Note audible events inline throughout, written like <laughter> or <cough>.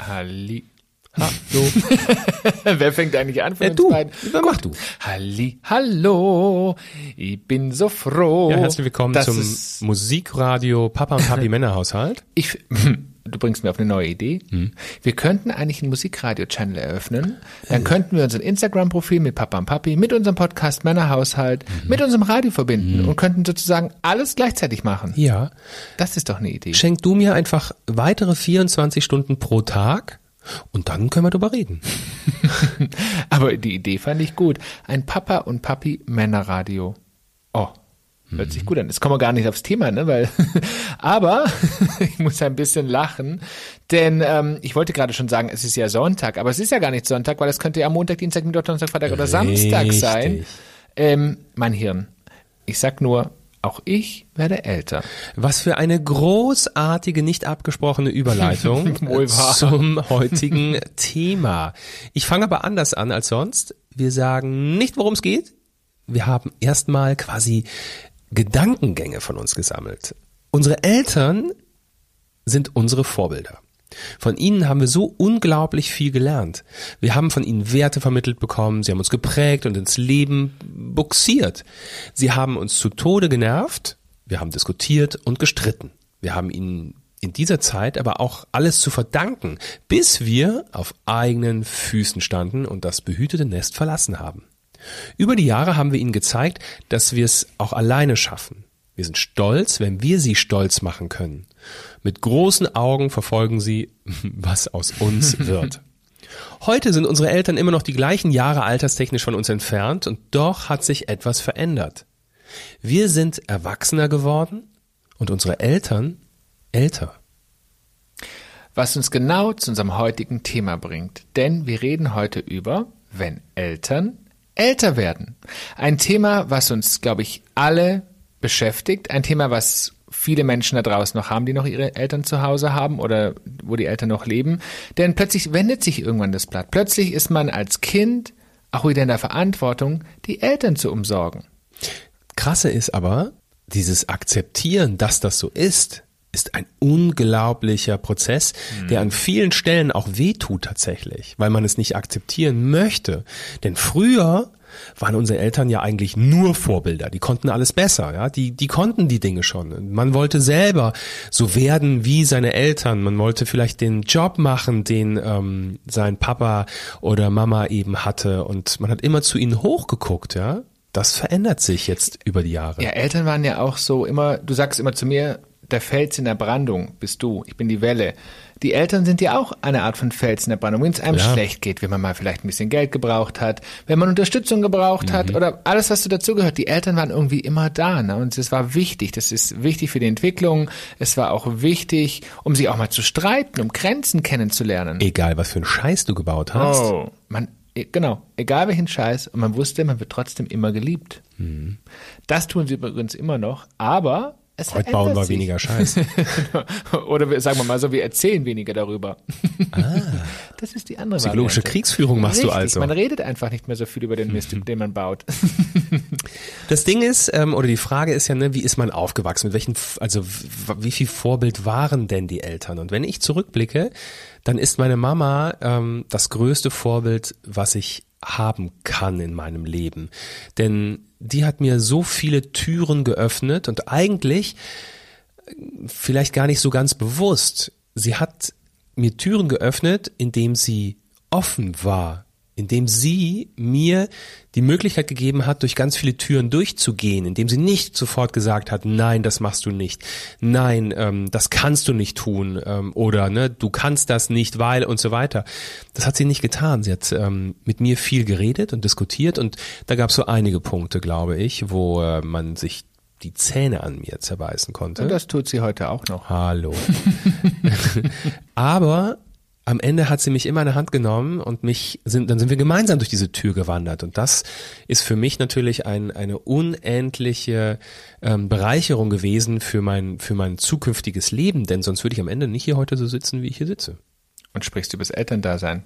Halli. Hallo. Halli. <laughs> Hallo. Wer fängt eigentlich an von Ja, uns du. beiden? Dann mach du. Halli, hallo. Ich bin so froh. Ja, herzlich willkommen zum Musikradio Papa und Papi <laughs> Männerhaushalt. Ich, du bringst mir auf eine neue Idee. Hm. Wir könnten eigentlich einen Musikradio-Channel eröffnen. Dann könnten wir unser Instagram-Profil mit Papa und Papi, mit unserem Podcast Männerhaushalt, Mhm. mit unserem Radio verbinden und könnten sozusagen alles gleichzeitig machen. Ja. Das ist doch eine Idee. Schenk du mir einfach weitere 24 Stunden pro Tag und dann können wir drüber reden. <laughs> Aber die Idee fand ich gut. Ein Papa und Papi Männerradio. Hört sich gut an. Jetzt kommen wir gar nicht aufs Thema, ne? Weil, <laughs> aber <laughs> ich muss ein bisschen lachen, denn ähm, ich wollte gerade schon sagen, es ist ja Sonntag, aber es ist ja gar nicht Sonntag, weil es könnte ja Montag, Dienstag, Mittwoch, Donnerstag, Freitag oder Samstag Richtig. sein. Ähm, mein Hirn. Ich sag nur, auch ich werde älter. Was für eine großartige, nicht abgesprochene Überleitung <laughs> zum heutigen Thema. Ich fange aber anders an als sonst. Wir sagen nicht, worum es geht. Wir haben erstmal quasi Gedankengänge von uns gesammelt. Unsere Eltern sind unsere Vorbilder. Von ihnen haben wir so unglaublich viel gelernt. Wir haben von ihnen Werte vermittelt bekommen, sie haben uns geprägt und ins Leben buxiert. Sie haben uns zu Tode genervt, wir haben diskutiert und gestritten. Wir haben ihnen in dieser Zeit aber auch alles zu verdanken, bis wir auf eigenen Füßen standen und das behütete Nest verlassen haben. Über die Jahre haben wir ihnen gezeigt, dass wir es auch alleine schaffen. Wir sind stolz, wenn wir sie stolz machen können. Mit großen Augen verfolgen sie, <laughs> was aus uns <laughs> wird. Heute sind unsere Eltern immer noch die gleichen Jahre alterstechnisch von uns entfernt und doch hat sich etwas verändert. Wir sind erwachsener geworden und unsere Eltern älter. Was uns genau zu unserem heutigen Thema bringt. Denn wir reden heute über, wenn Eltern älter werden. Ein Thema, was uns, glaube ich, alle beschäftigt. Ein Thema, was viele Menschen da draußen noch haben, die noch ihre Eltern zu Hause haben oder wo die Eltern noch leben. Denn plötzlich wendet sich irgendwann das Blatt. Plötzlich ist man als Kind auch wieder in der Verantwortung, die Eltern zu umsorgen. Krasse ist aber, dieses Akzeptieren, dass das so ist, ist ein unglaublicher Prozess, der an vielen Stellen auch wehtut tatsächlich, weil man es nicht akzeptieren möchte. Denn früher waren unsere Eltern ja eigentlich nur Vorbilder. Die konnten alles besser, ja. Die, die konnten die Dinge schon. Man wollte selber so werden wie seine Eltern. Man wollte vielleicht den Job machen, den ähm, sein Papa oder Mama eben hatte. Und man hat immer zu ihnen hochgeguckt, ja. Das verändert sich jetzt über die Jahre. Ja, Eltern waren ja auch so immer, du sagst immer zu mir, der Fels in der Brandung bist du, ich bin die Welle. Die Eltern sind ja auch eine Art von Fels in der Brandung. Wenn es einem Klar. schlecht geht, wenn man mal vielleicht ein bisschen Geld gebraucht hat, wenn man Unterstützung gebraucht Mhm. hat oder alles, was so dazugehört. Die Eltern waren irgendwie immer da ne? und es war wichtig. Das ist wichtig für die Entwicklung. Es war auch wichtig, um sich auch mal zu streiten, um Grenzen kennenzulernen. Egal, was für einen Scheiß du gebaut hast. Oh, man, e- genau, egal welchen Scheiß, und man wusste, man wird trotzdem immer geliebt. Das tun sie übrigens immer noch, aber es Mhm. Heute bauen wir sich. weniger Scheiß. <laughs> Oder wir, sagen wir mal so, wir erzählen weniger darüber. Das ist die andere Ah. Psychologische Variante. Kriegsführung machst du Richtig, also. Man redet einfach nicht mehr so viel über den Mist, den man baut. <laughs> Das Ding ist, ähm, oder die Frage ist ja, ne, wie ist man aufgewachsen? Mit welchen, also wie viel Vorbild waren denn die Eltern? Und wenn ich zurückblicke, dann ist meine Mama ähm, das größte Vorbild, was ich haben kann in meinem Leben. Denn die hat mir so viele Türen geöffnet und eigentlich äh, vielleicht gar nicht so ganz bewusst. Sie hat mir Türen geöffnet, indem sie offen war, indem sie mir die Möglichkeit gegeben hat, durch ganz viele Türen durchzugehen, indem sie nicht sofort gesagt hat, nein, das machst du nicht, nein, ähm, das kannst du nicht tun ähm, oder ne, du kannst das nicht, weil und so weiter. Das hat sie nicht getan. Sie hat ähm, mit mir viel geredet und diskutiert und da gab es so einige Punkte, glaube ich, wo äh, man sich die Zähne an mir zerbeißen konnte. Und das tut sie heute auch noch. Hallo. <laughs> Aber am Ende hat sie mich immer in der Hand genommen und mich sind, dann sind wir gemeinsam durch diese Tür gewandert. Und das ist für mich natürlich ein, eine unendliche ähm, Bereicherung gewesen für mein, für mein zukünftiges Leben, denn sonst würde ich am Ende nicht hier heute so sitzen, wie ich hier sitze. Und sprichst über das Elterndasein.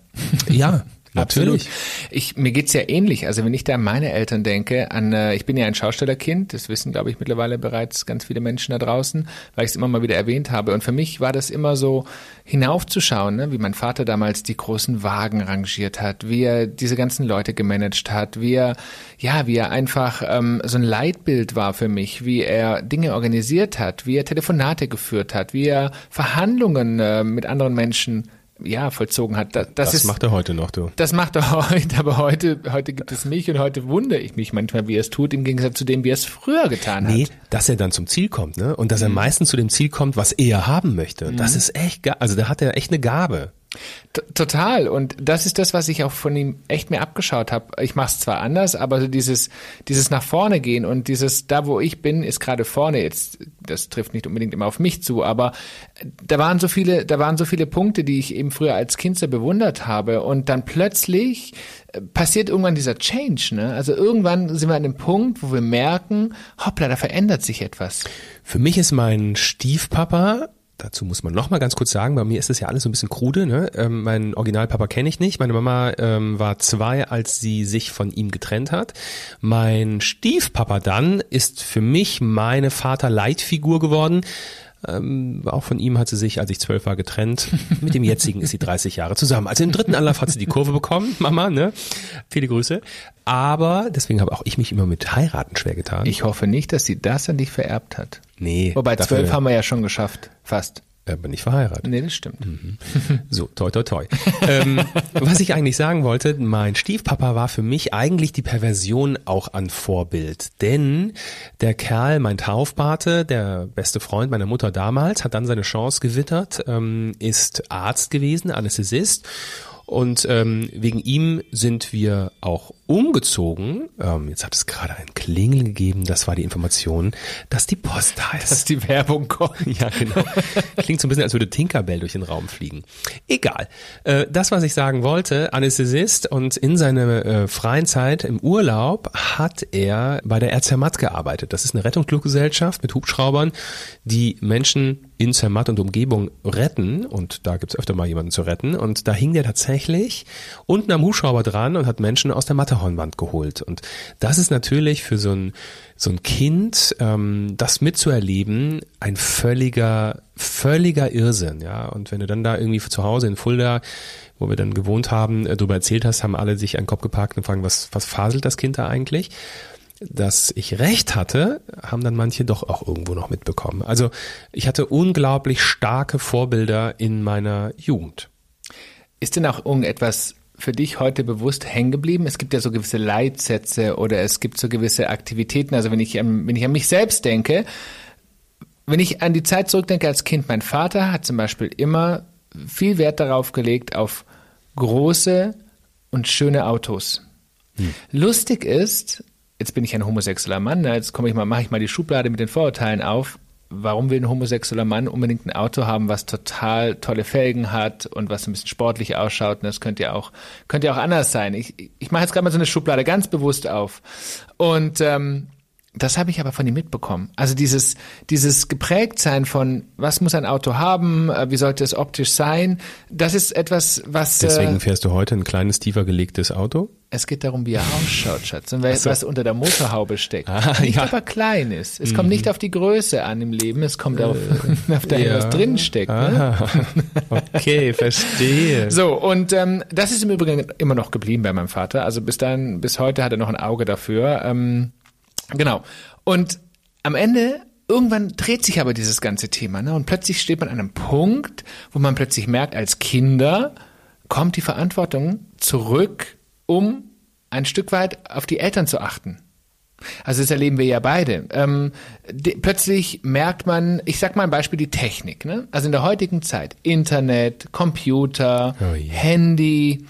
Ja, <laughs> Absolut. Natürlich. Ich, mir geht's ja ähnlich. Also wenn ich da an meine Eltern denke, an äh, ich bin ja ein Schaustellerkind, das wissen, glaube ich, mittlerweile bereits ganz viele Menschen da draußen, weil ich es immer mal wieder erwähnt habe. Und für mich war das immer so, hinaufzuschauen, ne? wie mein Vater damals die großen Wagen rangiert hat, wie er diese ganzen Leute gemanagt hat, wie er, ja, wie er einfach ähm, so ein Leitbild war für mich, wie er Dinge organisiert hat, wie er Telefonate geführt hat, wie er Verhandlungen äh, mit anderen Menschen ja, vollzogen hat. Das, Das, ist, macht er heute noch, du. das macht er <laughs> heute, aber heute, heute gibt es mich und heute wundere ich mich manchmal, wie er es tut, im Gegensatz zu dem, wie er es früher getan Nee, hat. dass er dann zum Ziel kommt, ne? Und dass Mhm. er meistens zu dem Ziel kommt, was er haben möchte. Das ist echt, also da hat er echt eine Gabe. Total. Und das ist das, was ich auch von ihm echt mir abgeschaut habe. Ich mache es zwar anders, aber so dieses, dieses nach vorne gehen und dieses, da wo ich bin, ist gerade vorne. Jetzt, das trifft nicht unbedingt immer auf mich zu, aber da waren so viele, da waren so viele Punkte, die ich eben früher als Kind so bewundert habe. Und dann plötzlich äh, passiert irgendwann dieser Change. Ne? Also irgendwann sind wir an dem Punkt, wo wir merken, hoppla, da verändert sich etwas. Für mich ist mein Stiefpapa, dazu muss man noch mal ganz kurz sagen, bei mir ist das ja alles so ein bisschen krude. Ne? Ähm, mein Originalpapa kenne ich nicht. Meine Mama ähm, war zwei, als sie sich von ihm getrennt hat. Mein Stiefpapa dann ist für mich meine Vaterleitfigur geworden. Ähm, auch von ihm hat sie sich, als ich zwölf war, getrennt. Mit dem jetzigen ist sie 30 Jahre zusammen. Also im dritten Anlauf hat sie die Kurve bekommen, <laughs> Mama, ne? Viele Grüße. Aber deswegen habe auch ich mich immer mit heiraten schwer getan. Ich hoffe nicht, dass sie das an dich vererbt hat. nee. Wobei zwölf haben wir ja schon geschafft. Fast. Bin ich verheiratet. Nee, das stimmt. So, toi, toi, toi. ähm, was ich eigentlich sagen wollte, mein Stiefpapa war für mich eigentlich die Perversion auch an Vorbild. Denn der Kerl, mein Taufpate, der beste Freund meiner Mutter damals, hat dann seine Chance gewittert, ähm, ist Arzt gewesen, Anästhesist. Und ähm, wegen ihm sind wir auch umgezogen. Ähm, jetzt hat es gerade ein Klingeln gegeben. Das war die Information, dass die Post da ist. Dass die Werbung kommt. <laughs> Ja, genau. Klingt so ein bisschen, als würde Tinkerbell durch den Raum fliegen. Egal. Äh, das, was ich sagen wollte, Anästhesist und in seiner äh, freien Zeit im Urlaub hat er bei der Air Zermatt gearbeitet. Das ist eine Rettungsfluggesellschaft mit Hubschraubern, die Menschen in Zermatt und Umgebung retten. Und da gibt's öfter mal jemanden zu retten. Und da hing der tatsächlich unten am Hubschrauber dran und hat Menschen aus der Matterhornwand geholt. Und das ist natürlich für so ein so ein Kind, ähm, das mitzuerleben, ein völliger, völliger Irrsinn, ja. Und wenn du dann da irgendwie zu Hause in Fulda, wo wir dann gewohnt haben, äh, darüber erzählt hast, haben alle sich einen Kopf gepackt und fragen, was, was faselt das Kind da eigentlich? Dass ich recht hatte, haben dann manche doch auch irgendwo noch mitbekommen. Also ich hatte unglaublich starke Vorbilder in meiner Jugend. Ist denn auch irgendetwas für dich heute bewusst hängen geblieben? Es gibt ja so gewisse Leitsätze oder es gibt so gewisse Aktivitäten. Also wenn ich, an- wenn ich an mich selbst denke, wenn ich an die Zeit zurückdenke als Kind, mein Vater hat zum Beispiel immer viel Wert darauf gelegt, auf große und schöne Autos. Lustig ist, jetzt bin ich ein homosexueller Mann, ne, jetzt komme ich mal, mache ich mal die Schublade mit den Vorurteilen auf. Warum will ein homosexueller Mann unbedingt ein Auto haben, was total tolle Felgen hat und was ein bisschen sportlich ausschaut? Und das könnte ja auch, könnte ja auch anders sein. Ich, ich mache jetzt gerade mal so eine Schublade ganz bewusst auf. Und ähm, das habe ich aber von ihm mitbekommen. Also dieses, dieses Geprägtsein von, was muss ein Auto haben, äh, wie sollte es optisch sein, das ist etwas, was Deswegen äh, fährst du heute ein kleines, tiefer gelegtes Auto? es geht darum, wie er ausschaut, Schatz, und was, so. was unter der Motorhaube steckt. Ah, nicht, ja. ob er klein ist. Es kommt nicht auf die Größe an im Leben, es kommt auf, <laughs> auf das, Äh, ja. was drin steckt. Ne? Aha. Okay, <laughs> verstehe. So, und ähm, das ist im Übrigen immer noch geblieben bei meinem Vater. Also bis dann, bis heute hat er noch ein Auge dafür. Ähm, genau. Und am Ende, irgendwann dreht sich aber dieses ganze Thema. Ne? Und plötzlich steht man an einem Punkt, wo man plötzlich merkt, als Kinder kommt die Verantwortung zurück, um ein Stück weit auf die Eltern zu achten. Also das erleben wir ja beide. Ähm, die, plötzlich merkt man, ich sag mal ein Beispiel, die Technik. Ne? Also in der heutigen Zeit, Internet, Computer, Oh je. Handy,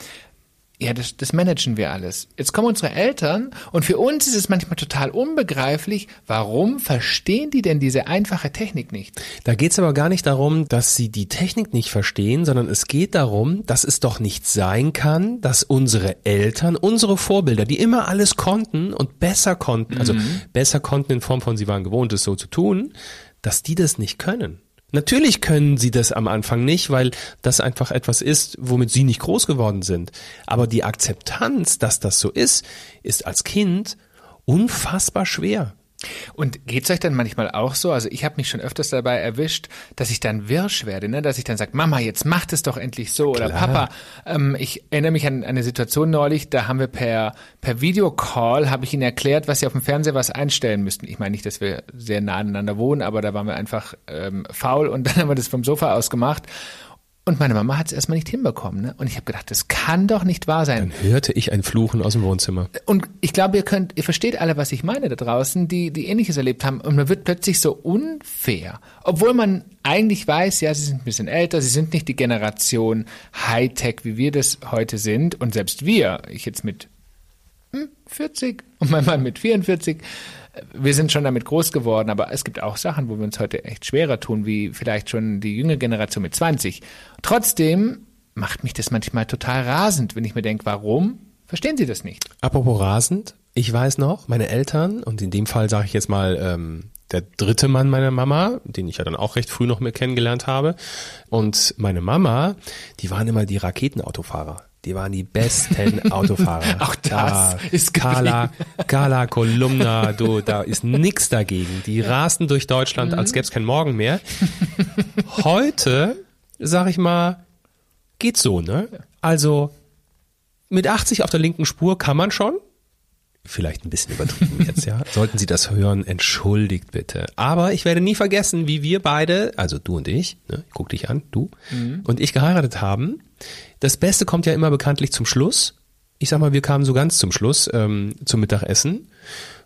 ja, das, das managen wir alles. Jetzt kommen unsere Eltern und für uns ist es manchmal total unbegreiflich, warum verstehen die denn diese einfache Technik nicht? Da geht's aber gar nicht darum, dass sie die Technik nicht verstehen, sondern es geht darum, dass es doch nicht sein kann, dass unsere Eltern, unsere Vorbilder, die immer alles konnten und besser konnten, also besser konnten in Form von sie waren gewohnt, es so zu tun, dass die das nicht können. Natürlich können sie das am Anfang nicht, weil das einfach etwas ist, womit sie nicht groß geworden sind. Aber die Akzeptanz, dass das so ist, ist als Kind unfassbar schwer. Und geht's euch dann manchmal auch so? Also ich habe mich schon öfters dabei erwischt, dass ich dann wirsch werde, ne? dass ich dann sage, Mama, jetzt macht es doch endlich so oder Klar. Papa. Ähm, ich erinnere mich an eine Situation neulich, da haben wir per per Videocall habe ich ihnen erklärt, was sie auf dem Fernseher was einstellen müssten. Ich meine nicht, dass wir sehr nah aneinander wohnen, aber da waren wir einfach ähm, faul und <laughs> dann haben wir das vom Sofa aus gemacht. Und meine Mama hat es erstmal nicht hinbekommen. Ne? Und ich habe gedacht, das kann doch nicht wahr sein. Dann hörte ich ein Fluchen aus dem Wohnzimmer. Und ich glaube, ihr könnt, ihr versteht alle, was ich meine da draußen, die, die Ähnliches erlebt haben. Und man wird plötzlich so unfair. Obwohl man eigentlich weiß, ja, sie sind ein bisschen älter, sie sind nicht die Generation Hightech, wie wir das heute sind. Und selbst wir, ich jetzt mit hm, 40 und mein Mann mit 44, wir sind schon damit groß geworden, aber es gibt auch Sachen, wo wir uns heute echt schwerer tun, wie vielleicht schon die jüngere Generation mit 20. Trotzdem macht mich das manchmal total rasend, wenn ich mir denke, warum verstehen sie das nicht? Apropos rasend, ich weiß noch, meine Eltern, und in dem Fall sage ich jetzt mal ähm, der dritte Mann meiner Mama, den ich ja dann auch recht früh noch mehr kennengelernt habe, und meine Mama, die waren immer die Raketenautofahrer. Die waren die besten <laughs> Autofahrer. Auch das da, ist Carla, Carla Kolumna, du, da ist nix dagegen. Die rasten durch Deutschland, als gäbe es kein Morgen mehr. Heute, sag ich mal, geht's so, ne? Also mit 80 auf der linken Spur kann man schon. Vielleicht ein bisschen übertrieben jetzt, <laughs> ja. Sollten Sie das hören, entschuldigt bitte. Aber ich werde nie vergessen, wie wir beide, also du und ich, ne, ich guck dich an, du und ich geheiratet haben. Das Beste kommt ja immer bekanntlich zum Schluss. Ich sag mal, wir kamen so ganz zum Schluss ähm, zum Mittagessen,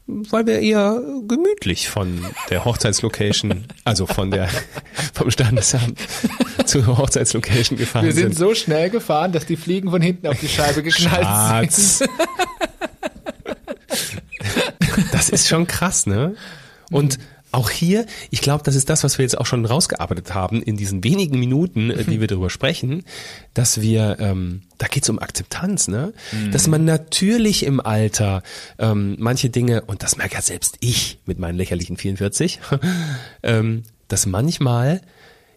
weil wir eher gemütlich von der Hochzeitslocation, <laughs> also von der vom Standesamt <laughs> zur Hochzeitslocation gefahren Wir sind sind. so schnell gefahren, dass die Fliegen von hinten auf die Scheibe geknallt sind. Das ist schon krass, ne? Und auch hier, ich glaube, das ist das, was wir jetzt auch schon rausgearbeitet haben in diesen wenigen Minuten, äh, die wir darüber sprechen, dass wir, ähm, da geht's um Akzeptanz, ne? Dass man natürlich im Alter ähm, manche Dinge, und das merke ja selbst ich mit meinen lächerlichen 44, <laughs> ähm, dass manchmal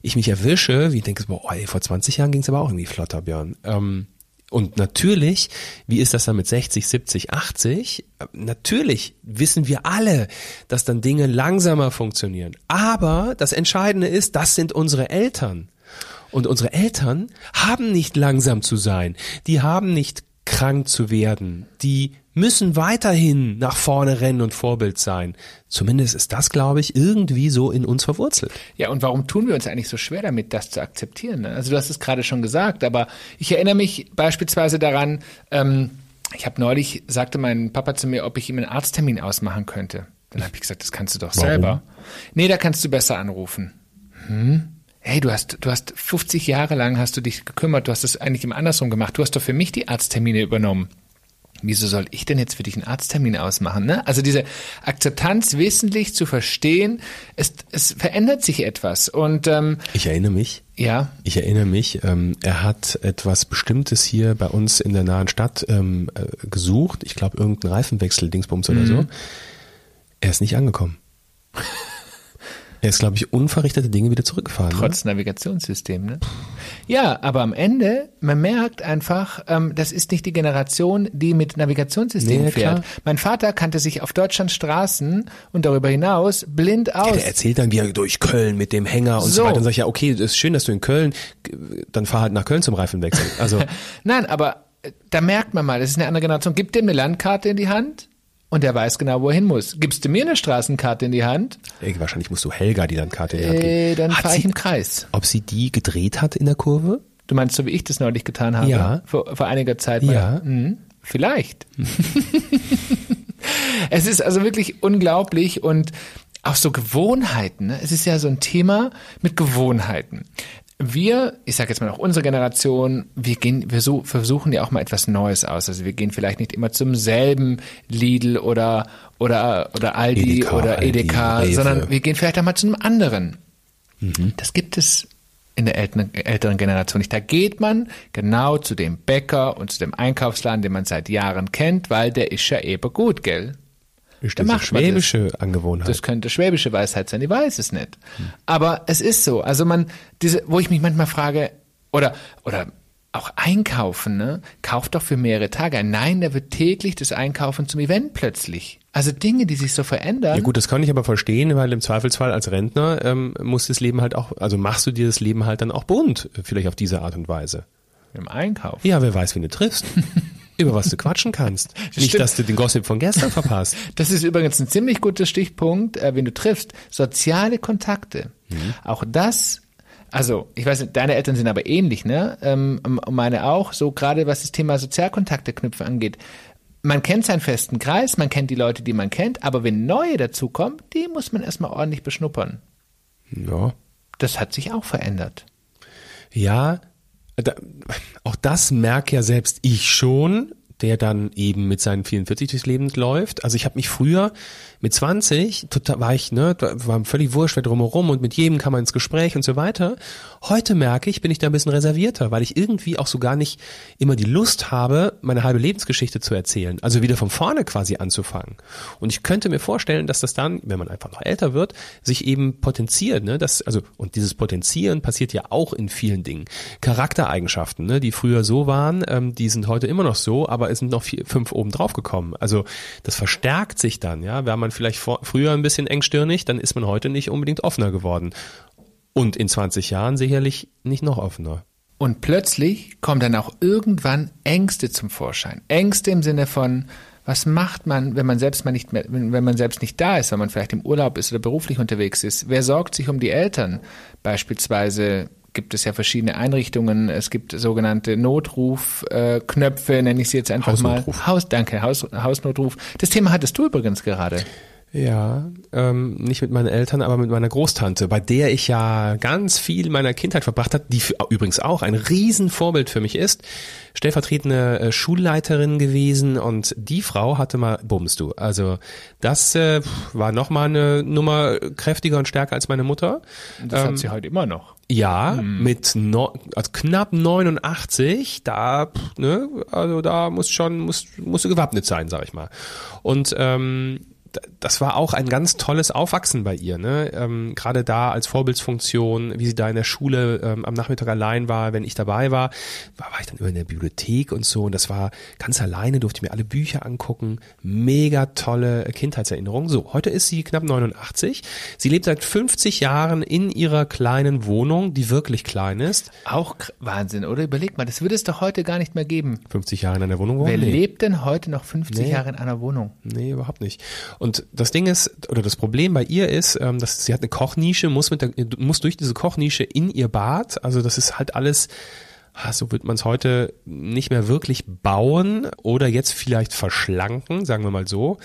ich mich erwische, wie ich denke, boah, ey, vor 20 Jahren ging's aber auch irgendwie flotter, Björn. Ähm, und natürlich, wie ist das dann mit 60, 70, 80? Natürlich wissen wir alle, dass dann Dinge langsamer funktionieren. Aber das Entscheidende ist, das sind unsere Eltern. Und unsere Eltern haben nicht langsam zu sein. Die haben nicht krank zu werden. Die müssen weiterhin nach vorne rennen und Vorbild sein. Zumindest ist das, glaube ich, irgendwie so in uns verwurzelt. Ja, und warum tun wir uns eigentlich so schwer damit, das zu akzeptieren? ne? Also du hast es gerade schon gesagt, aber ich erinnere mich beispielsweise daran, ähm, ich habe neulich, sagte mein Papa zu mir, ob ich ihm einen Arzttermin ausmachen könnte. Dann habe ich gesagt, das kannst du doch Warum? selber. Nee, da kannst du besser anrufen. Hm? Hey, du hast, du hast 50 Jahre lang hast du dich gekümmert, du hast es eigentlich immer andersrum gemacht. Du hast doch für mich die Arzttermine übernommen. Wieso soll ich denn jetzt für dich einen Arzttermin ausmachen? Ne? Also diese Akzeptanz wissentlich zu verstehen, es, es verändert sich etwas. Und ähm, Ich erinnere mich, ja, Ich erinnere mich, ähm, er hat etwas Bestimmtes hier bei uns in der nahen Stadt ähm, äh, gesucht. Ich glaube, irgendein Reifenwechsel, Dingsbums oder so. Er ist nicht angekommen. <laughs> er ist, glaube ich, unverrichtete Dinge wieder zurückgefahren. Ne? trotz Navigationssystem. Ne? Ja, aber am Ende, man merkt einfach, ähm, das ist nicht die Generation, die mit Navigationssystem Nee, fährt. klar. Mein Vater kannte sich auf Deutschlands Straßen und darüber hinaus blind aus. Der erzählt dann, wie er durch Köln mit dem Hänger und so, So. weiter. Dann sag ich, ja, okay, das ist schön, dass du in Köln, dann fahr halt nach Köln zum Reifenwechsel. Also, <laughs> Nein, aber äh, da merkt man mal, das ist eine andere Generation. Gib dem eine Landkarte in die Hand und der weiß genau, wo er hin muss. Gibst du mir eine Straßenkarte in die Hand, ey, wahrscheinlich musst du Helga die Landkarte in die Hand geben. äh, dann fahre ich im Kreis. ob sie die gedreht hat in der Kurve? Du meinst, so wie ich das neulich getan habe? Ja. Vor, vor einiger Zeit. Ja. Mhm. Vielleicht. <laughs> es ist also wirklich unglaublich und auch so Gewohnheiten. Ne? Es ist ja so ein Thema mit Gewohnheiten. Wir, ich sage jetzt mal auch unsere Generation, wir gehen, wir so, versuchen ja auch mal etwas Neues aus. Also wir gehen vielleicht nicht immer zum selben Lidl oder oder oder Aldi Edeka, oder Aldi, Edeka, Rewe. sondern wir gehen vielleicht auch mal zu einem anderen. Das gibt es in der älteren, älteren Generation nicht. Da geht man genau zu dem Bäcker und zu dem Einkaufsladen, den man seit Jahren kennt, weil der ist ja eben gut, gell? Ist dann das man das. schwäbische Angewohnheit? Das könnte schwäbische Weisheit sein, ich weiß es nicht. Aber es ist so. Also man, diese, wo ich mich manchmal frage, oder, oder auch einkaufen, ne? Kauft doch für mehrere Tage ein. Nein, da wird täglich das Einkaufen zum Event plötzlich. Also Dinge, die sich so verändern. Ja gut, das kann ich aber verstehen, weil im Zweifelsfall als Rentner ähm, muss das Leben halt auch, also machst du dir das Leben halt dann auch bunt, vielleicht auf diese Art und Weise. Im Einkauf. Ja, wer weiß, wen du triffst. <laughs> über was du quatschen kannst. <laughs> Nicht, Stimmt. dass du den Gossip von gestern verpasst. <laughs> Das ist übrigens ein ziemlich guter Stichpunkt, äh, wenn du triffst. Soziale Kontakte. Auch das, also ich weiß nicht, deine Eltern sind aber ähnlich, ne? Ähm, meine auch, so gerade was das Thema Sozialkontakte knüpfen angeht. Man kennt seinen festen Kreis, man kennt die Leute, die man kennt, aber wenn neue dazukommen, die muss man erstmal ordentlich beschnuppern. Ja. Das hat sich auch verändert. Ja, da, auch das merke ja selbst ich schon, der dann eben mit seinen 44 durchs Leben läuft. Also ich habe mich früher mit 20, total, war ich, ne, war völlig wurscht, wer drumherum und mit jedem kam man ins Gespräch und so weiter. Heute merke ich, bin ich da ein bisschen reservierter, weil ich irgendwie auch so gar nicht immer die Lust habe, meine halbe Lebensgeschichte zu erzählen. Also wieder von vorne quasi anzufangen. Und ich könnte mir vorstellen, dass das dann, wenn man einfach noch älter wird, sich eben potenziert, ne, das, also, und dieses Potenzieren passiert ja auch in vielen Dingen. Charaktereigenschaften, ne, die früher so waren, ähm, die sind heute immer noch so, aber es sind noch vier, fünf oben drauf gekommen. Also das verstärkt sich dann, ja. War man vielleicht vor, früher ein bisschen engstirnig, dann ist man heute nicht unbedingt offener geworden. Und in 20 Jahren sicherlich nicht noch offener. Und plötzlich kommen dann auch irgendwann Ängste zum Vorschein. Ängste im Sinne von, was macht man, wenn man selbst mal nicht mehr, wenn, wenn man selbst nicht da ist, wenn man vielleicht im Urlaub ist oder beruflich unterwegs ist? Wer sorgt sich um die Eltern? Beispielsweise gibt es ja verschiedene Einrichtungen. Es gibt sogenannte Notrufknöpfe, äh, nenne ich sie jetzt einfach Hausnotruf. mal. Haus, danke, Haus, Hausnotruf. Das Thema hattest du übrigens gerade. Ja, ähm, nicht mit meinen Eltern, aber mit meiner Großtante, bei der ich ja ganz viel meiner Kindheit verbracht hat, die für, übrigens auch ein Riesenvorbild für mich ist. Stellvertretende äh, Schulleiterin gewesen und die Frau hatte mal, bummst du, also das äh, war nochmal eine Nummer kräftiger und stärker als meine Mutter. Das hat sie heute immer noch. Ja, mit no, also knapp 89, da, ne, also da muss schon, muss, musst du gewappnet sein, sag ich mal. Und ähm, das war auch ein ganz tolles Aufwachsen bei ihr, ne? Ähm, Gerade da als Vorbildsfunktion, wie sie da in der Schule ähm, am Nachmittag allein war, wenn ich dabei war, war, war ich dann immer in der Bibliothek und so und das war ganz alleine, durfte ich mir alle Bücher angucken, mega tolle Kindheitserinnerungen. So, heute ist sie knapp 89. Sie lebt seit 50 Jahren in ihrer kleinen Wohnung, die wirklich klein ist. Auch Wahnsinn, oder? Überleg mal, das würde es doch heute gar nicht mehr geben. 50 Jahre in einer Wohnung wohnen? Wer lebt denn heute noch 50 Nee. Jahre in einer Wohnung? Nee, überhaupt nicht. Und das Ding ist, oder das Problem bei ihr ist, ähm, dass sie hat eine Kochnische, muss mit der, muss durch diese Kochnische in ihr Bad. Also das ist halt alles, ah, so wird man es heute nicht mehr wirklich bauen oder jetzt vielleicht verschlanken, sagen wir mal so.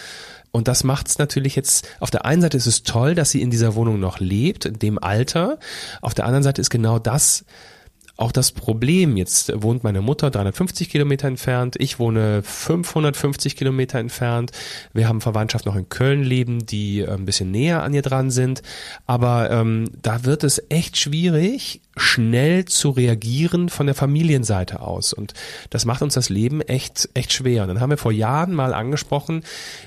Und das macht es natürlich jetzt, auf der einen Seite ist es toll, dass sie in dieser Wohnung noch lebt, in dem Alter. Auf der anderen Seite ist genau das, auch das Problem, jetzt wohnt meine Mutter 350 Kilometer entfernt, ich wohne 550 Kilometer entfernt, wir haben Verwandtschaft noch in Köln leben, die äh, ein bisschen näher an ihr dran sind, aber ähm, da wird es echt schwierig, schnell zu reagieren von der Familienseite aus und das macht uns das Leben echt, echt schwer. Und dann haben wir vor Jahren mal angesprochen,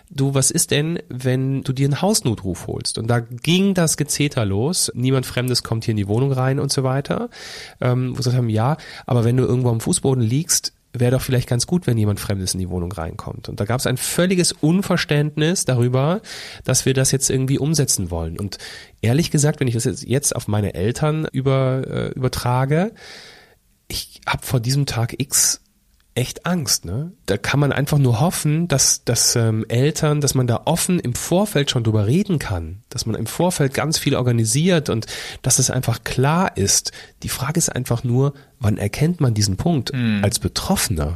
du, was ist denn, wenn du dir einen Hausnotruf holst? Und da ging das Gezeter los, niemand Fremdes kommt hier in die Wohnung rein und so weiter, ähm, wo wir gesagt haben, ja, aber wenn du irgendwo am Fußboden liegst, wäre doch vielleicht ganz gut, wenn jemand Fremdes in die Wohnung reinkommt. Und da gab es ein völliges Unverständnis darüber, dass wir das jetzt irgendwie umsetzen wollen. Und ehrlich gesagt, wenn ich das jetzt, auf meine Eltern über, äh, übertrage, ich habe vor diesem Tag X echt Angst. Ne? Da kann man einfach nur hoffen, dass, dass ähm, Eltern, dass man da offen im Vorfeld schon drüber reden kann, dass man im Vorfeld ganz viel organisiert und dass es einfach klar ist. Die Frage ist einfach nur, wann erkennt man diesen Punkt als Betroffener?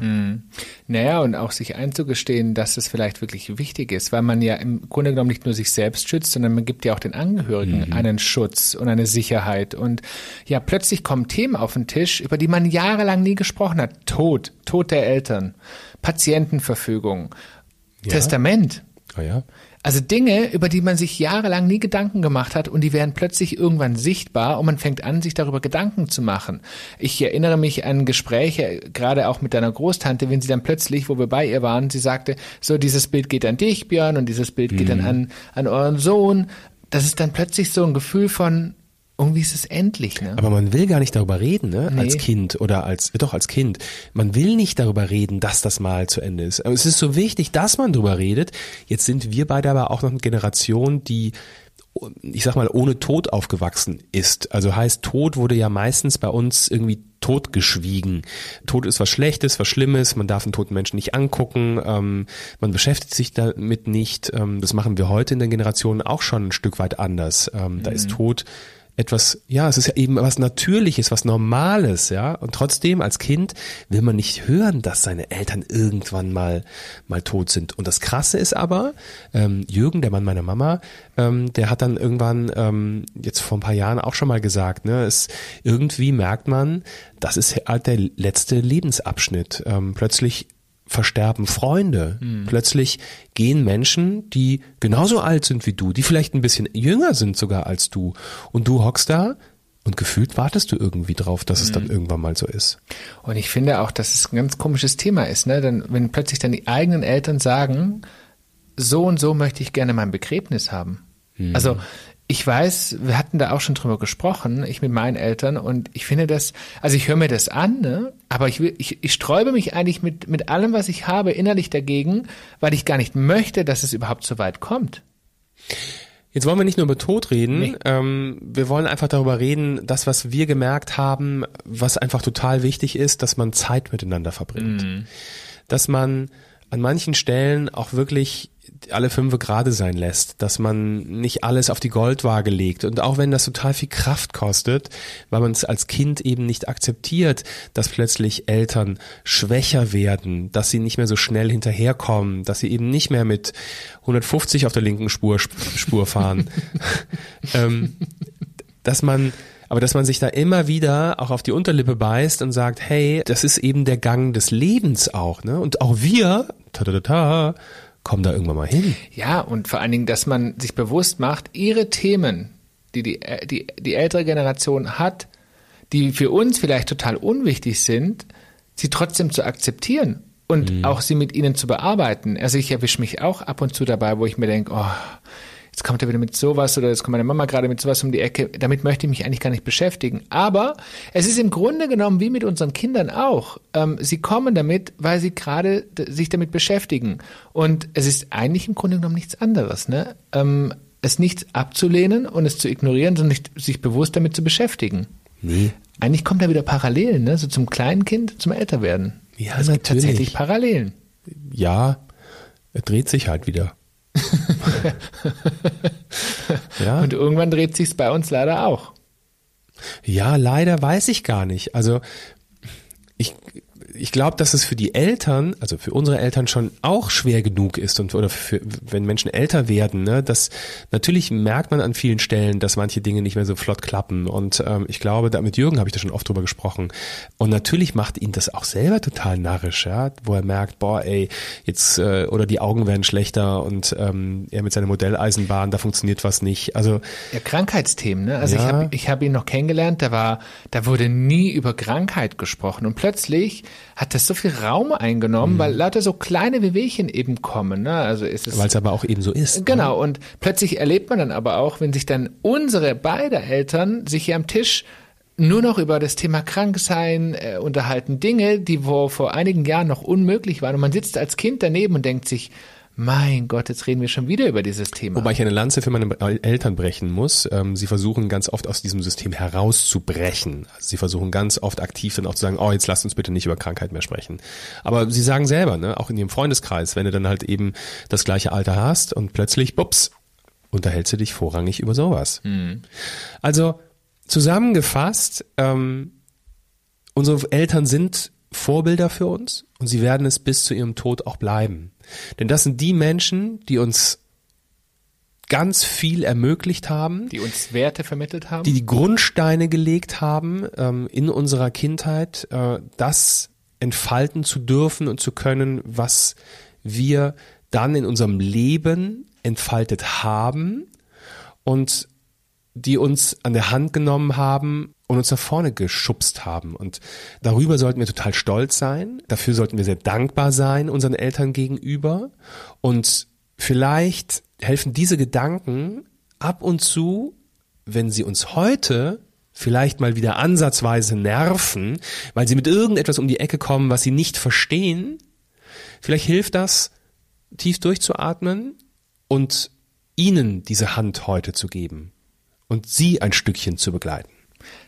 Naja, und auch sich einzugestehen, dass es vielleicht wirklich wichtig ist, weil man ja im Grunde genommen nicht nur sich selbst schützt, sondern man gibt ja auch den Angehörigen einen Schutz und eine Sicherheit. Und ja, plötzlich kommen Themen auf den Tisch, über die man jahrelang nie gesprochen hat. Tod, Tod der Eltern, Patientenverfügung, Testament. Ah ja. Also Dinge, über die man sich jahrelang nie Gedanken gemacht hat und die werden plötzlich irgendwann sichtbar und man fängt an, sich darüber Gedanken zu machen. Ich erinnere mich an Gespräche, gerade auch mit deiner Großtante, wenn sie dann plötzlich, wo wir bei ihr waren, sie sagte, so dieses Bild geht an dich, Björn, und dieses Bild mhm. geht dann mhm. an, an euren Sohn. Das ist dann plötzlich so ein Gefühl von, irgendwie ist es endlich, ne? Aber man will gar nicht darüber reden, ne? Nee. Als Kind oder als, doch als Kind. Man will nicht darüber reden, dass das mal zu Ende ist. Aber es ist so wichtig, dass man darüber redet. Jetzt sind wir beide aber auch noch eine Generation, die ich sag mal, ohne Tod aufgewachsen ist. Also heißt, Tod wurde ja meistens bei uns irgendwie totgeschwiegen. Tod ist was Schlechtes, was Schlimmes, man darf einen toten Menschen nicht angucken, ähm, man beschäftigt sich damit nicht. Ähm, das machen wir heute in der Generation auch schon ein Stück weit anders. Ähm, mhm. Da ist mhm. Tod etwas, ja, es ist ja eben was Natürliches, was Normales, ja. Und trotzdem als Kind will man nicht hören, dass seine Eltern irgendwann mal mal tot sind. Und das Krasse ist aber, ähm, Jürgen, der Mann meiner Mama, ähm, der hat dann irgendwann ähm, jetzt vor ein paar Jahren auch schon mal gesagt, ne, es irgendwie merkt man, das ist halt der letzte Lebensabschnitt. Ähm, plötzlich versterben Freunde. Mhm. Plötzlich gehen Menschen, die genauso alt sind wie du, die vielleicht ein bisschen jünger sind sogar als du. Und du hockst da und gefühlt wartest du irgendwie drauf, dass es dann mhm. irgendwann mal so ist. Und ich finde auch, dass es ein ganz komisches Thema ist, ne? Denn wenn plötzlich dann die eigenen Eltern sagen, so und so möchte ich gerne mein Begräbnis haben. Mhm. Also ich weiß, wir hatten da auch schon drüber gesprochen, ich mit meinen Eltern, und ich finde das, also ich höre mir das an, ne? aber ich, will, ich, ich sträube mich eigentlich mit, mit allem, was ich habe, innerlich dagegen, weil ich gar nicht möchte, dass es überhaupt so weit kommt. Jetzt wollen wir nicht nur über Tod reden, nee. ähm, wir wollen einfach darüber reden, das, was wir gemerkt haben, was einfach total wichtig ist, dass man Zeit miteinander verbringt. Mhm. Dass man an manchen Stellen auch wirklich alle fünf gerade sein lässt, dass man nicht alles auf die Goldwaage legt und auch wenn das total viel Kraft kostet, weil man es als Kind eben nicht akzeptiert, dass plötzlich Eltern schwächer werden, dass sie nicht mehr so schnell hinterherkommen, dass sie eben nicht mehr mit 150 auf der linken Spur Spur fahren, <laughs> ähm, dass man aber dass man sich da immer wieder auch auf die Unterlippe beißt und sagt, hey, das ist eben der Gang des Lebens auch, ne? Und auch wir, ta ta ta, ta kommen da irgendwann mal hin. Ja, und vor allen Dingen, dass man sich bewusst macht, ihre Themen, die die, äh, die, die ältere Generation hat, die für uns vielleicht total unwichtig sind, sie trotzdem zu akzeptieren und mhm. auch sie mit ihnen zu bearbeiten. Also ich erwische mich auch ab und zu dabei, wo ich mir denke, oh, jetzt kommt er wieder mit sowas oder jetzt kommt meine Mama gerade mit sowas um die Ecke. Damit möchte ich mich eigentlich gar nicht beschäftigen. Aber es ist im Grunde genommen wie mit unseren Kindern auch. Ähm, sie kommen damit, weil sie gerade sich damit beschäftigen. Und es ist eigentlich im Grunde genommen nichts anderes. Ne? Ähm, es nicht abzulehnen und es zu ignorieren, sondern nicht, sich bewusst damit zu beschäftigen. Nee. Eigentlich kommt da wieder Parallelen, ne? so zum kleinen Kind zum Älterwerden. Ja, es natürlich. gibt tatsächlich Parallelen. Ja, er dreht sich halt wieder. Ja. Und irgendwann dreht sich's bei uns leider auch. Ja, leider weiß ich gar nicht. Also ich ich glaube, dass es für die Eltern, also für unsere Eltern schon auch schwer genug ist und oder für, wenn Menschen älter werden, ne, dass natürlich merkt man an vielen Stellen, dass manche Dinge nicht mehr so flott klappen. Und ähm, ich glaube, da mit Jürgen habe ich da schon oft drüber gesprochen. Und natürlich macht ihn das auch selber total narrisch, ja, wo er merkt, boah, ey, jetzt äh, oder die Augen werden schlechter und ähm, er mit seiner Modelleisenbahn, da funktioniert was nicht. Also ja, Krankheitsthemen, ne? Also ja. ich habe ich hab ihn noch kennengelernt, da war, da wurde nie über Krankheit gesprochen und plötzlich hat das so viel Raum eingenommen, mhm. weil lauter so kleine Wehwehchen eben kommen. Ne? Also ist es weil es aber auch eben so ist. Ne? Genau. Ne? Und plötzlich erlebt man dann aber auch, wenn sich dann unsere beide Eltern sich hier am Tisch nur noch über das Thema Kranksein äh, unterhalten, Dinge, die wo vor einigen Jahren noch unmöglich waren. Und man sitzt als Kind daneben und denkt sich, mein Gott, jetzt reden wir schon wieder über dieses Thema. Wobei ich eine Lanze für meine Eltern brechen muss. Ähm, sie versuchen ganz oft aus diesem System herauszubrechen. Also sie versuchen ganz oft aktiv dann auch zu sagen, oh, jetzt lasst uns bitte nicht über Krankheit mehr sprechen. Aber sie sagen selber, ne, auch in ihrem Freundeskreis, wenn du dann halt eben das gleiche Alter hast und plötzlich, bups, unterhältst du dich vorrangig über sowas. Mhm. Also zusammengefasst, ähm, unsere Eltern sind Vorbilder für uns und sie werden es bis zu ihrem Tod auch bleiben. Denn das sind die Menschen, die uns ganz viel ermöglicht haben. Die uns Werte vermittelt haben. Die die Grundsteine gelegt haben ähm, in unserer Kindheit, äh, das entfalten zu dürfen und zu können, was wir dann in unserem Leben entfaltet haben und die uns an der Hand genommen haben und uns nach vorne geschubst haben. Und darüber sollten wir total stolz sein. Dafür sollten wir sehr dankbar sein unseren Eltern gegenüber. Und vielleicht helfen diese Gedanken ab und zu, wenn sie uns heute vielleicht mal wieder ansatzweise nerven, weil sie mit irgendetwas um die Ecke kommen, was sie nicht verstehen. Vielleicht hilft das, tief durchzuatmen und ihnen diese Hand heute zu geben und sie ein Stückchen zu begleiten.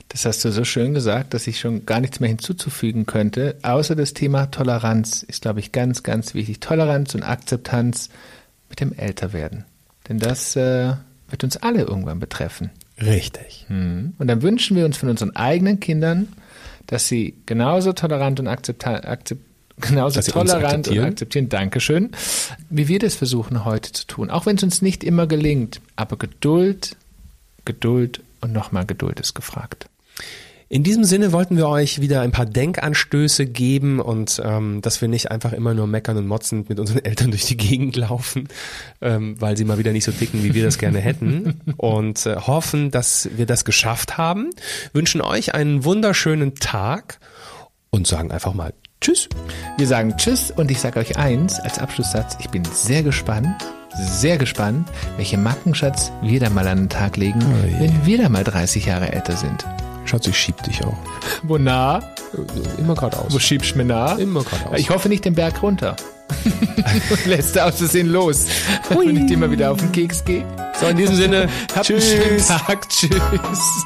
Das hast du so schön gesagt, dass ich schon gar nichts mehr hinzuzufügen könnte. Außer das Thema Toleranz ist, glaube ich, ganz, ganz wichtig. Toleranz und Akzeptanz mit dem Älterwerden. Denn das äh, wird uns alle irgendwann betreffen. Richtig. Mhm. Und dann wünschen wir uns von unseren eigenen Kindern, dass sie genauso tolerant und akzeptant, akzept, genauso tolerant und akzeptieren, Dankeschön, wie wir das versuchen heute zu tun. Auch wenn es uns nicht immer gelingt. Aber Geduld, Geduld und nochmal Geduld ist gefragt. In diesem Sinne wollten wir euch wieder ein paar Denkanstöße geben und ähm, dass wir nicht einfach immer nur meckern und motzend mit unseren <laughs> Eltern durch die Gegend laufen, ähm, weil sie mal wieder nicht so ticken, wie wir das gerne hätten <laughs> und äh, hoffen, dass wir das geschafft haben. Wünschen euch einen wunderschönen Tag und sagen einfach mal Tschüss. Wir sagen Tschüss und ich sage euch eins als Abschlusssatz, ich bin sehr gespannt, sehr gespannt, welche Mackenschatz wir da mal an den Tag legen, oh wenn wir da mal 30 Jahre älter sind. Schatz, ich schieb dich auch. <laughs> Wo nah? Immer geradeaus. Wo schiebst du mir nah? Immer geradeaus. Ich hoffe nicht den Berg runter. Und <laughs> lässt aus Versehen los, Hui. wenn ich dir mal wieder auf den Keks gehe. So, in diesem Sinne, <laughs> habt einen schönen Tag. Tschüss.